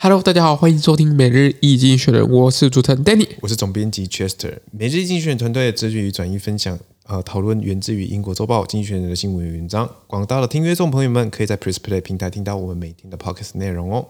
Hello，大家好，欢迎收听每日一经济学人，我是主持人 Danny，我是总编辑 Chester。每日一经选团队致力于转移分享，呃，讨论源自于英国周报《经济学人》的新闻与文章。广大的听阅众朋友们，可以在 Press Play 平台听到我们每天的 Podcast 内容哦。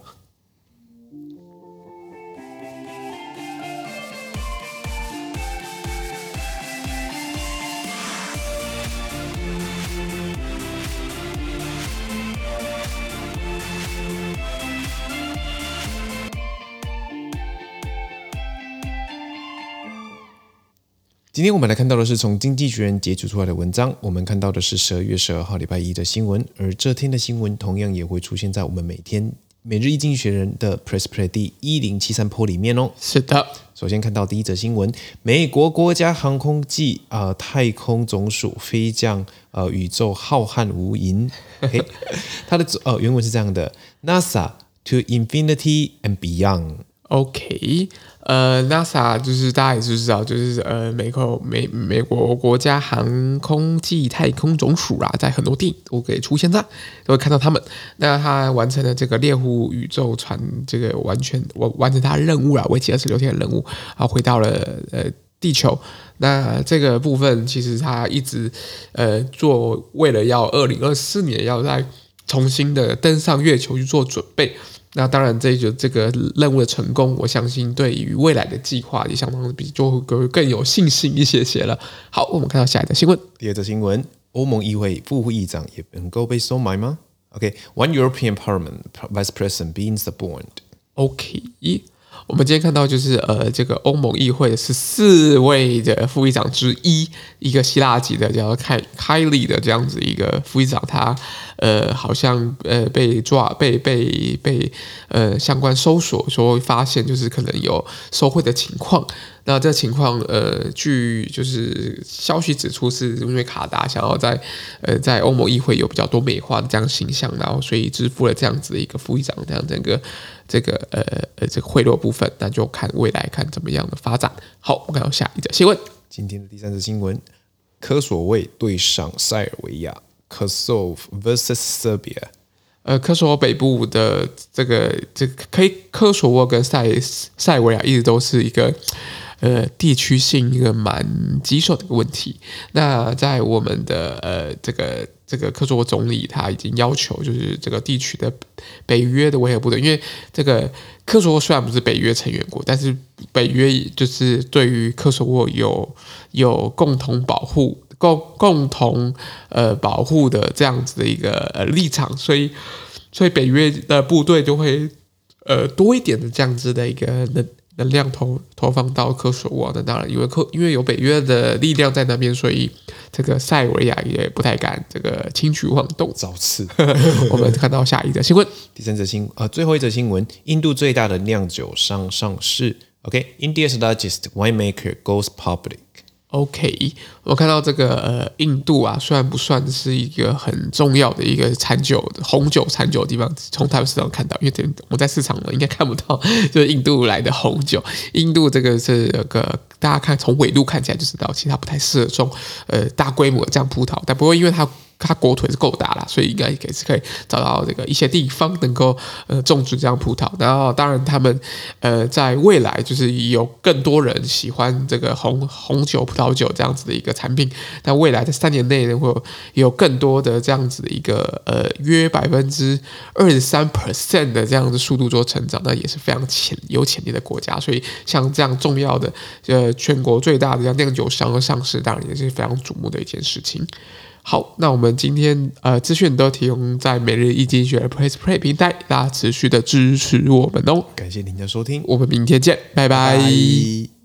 今天我们来看到的是从《经济学人》截取出来的文章。我们看到的是十二月十二号礼拜一的新闻，而这天的新闻同样也会出现在我们每天每日一经济学人的 Press Play 第一零七三 po 里面哦。是的，首先看到第一则新闻：美国国家航空暨呃太空总署飞将呃宇宙浩瀚无垠。嘿，它的呃原文是这样的：NASA to infinity and beyond。OK，呃，NASA 就是大家也是知道，就是呃，美国美美国国家航空暨太空总署啊，在很多电影都可以出现在，都会看到他们。那他完成了这个猎户宇宙船，这个完全完完成他任务啊，为期二十六天的任务，啊，回到了呃地球。那这个部分其实他一直呃做，为了要二零二四年要再重新的登上月球去做准备。那当然，这就这个任务的成功，我相信对于未来的计划也相当比就会更有信心一些些了。好，我们看到下一则新闻。第二则新闻，欧盟议会副议长也能够被收买吗？OK，One、okay, European Parliament Vice President being suborned。OK。我们今天看到就是呃，这个欧盟议会是四位的副议长之一，一个希腊籍的叫做凯凯利的这样子一个副议长，他呃好像呃被抓被被被呃相关搜索说发现就是可能有受贿的情况。那这情况呃，据就是消息指出，是因为卡达想要在呃在欧盟议会有比较多美化的这样形象，然后所以支付了这样子的一个副议长这样整个。这个呃呃，这个贿赂部分，那就看未来看怎么样的发展。好，我们看到下一则新闻。今天的第三则新闻：科索沃对上塞尔维亚，Kosovo vs Serbia。呃，科索沃北部的这个这个可以，科索沃跟塞塞尔维亚一直都是一个。呃，地区性一个蛮棘手的一个问题。那在我们的呃这个这个科索沃总理他已经要求，就是这个地区的北约的维和部队，因为这个科索沃虽然不是北约成员国，但是北约就是对于科索沃有有共同保护、共共同呃保护的这样子的一个呃立场，所以所以北约的部队就会呃多一点的这样子的一个能。能量投投放到科索沃，那当然因为科因为有北约的力量在那边，所以这个塞尔维亚也不太敢这个轻举妄动。造次，我们看到下一则新闻，第三则新，呃，最后一则新闻，印度最大的酿酒商上市。OK，India's largest winemaker goes public。OK，我看到这个呃，印度啊，虽然不算是一个很重要的一个产酒的红酒产酒的地方，从他们市场看到，因为这我在市场呢应该看不到，就是印度来的红酒。印度这个是有个大家看从纬度看起来就知道，其实它不太适合种呃大规模这样葡萄，但不过因为它。它国土是够大了，所以应该也是可以找到这个一些地方能够呃种植这样葡萄。然后当然他们呃在未来就是有更多人喜欢这个红红酒、葡萄酒这样子的一个产品。但未来的三年内呢，会有，有更多的这样子的一个呃约百分之二十三 percent 的这样的速度做成长，那也是非常潜有潜力的国家。所以像这样重要的呃全国最大的这样酿酒商的上市，当然也是非常瞩目的一件事情。好，那我们今天呃资讯都提供在每日一经济学人 Press Play 平台，大家持续的支持我们哦，感谢您的收听，我们明天见，拜拜。拜拜。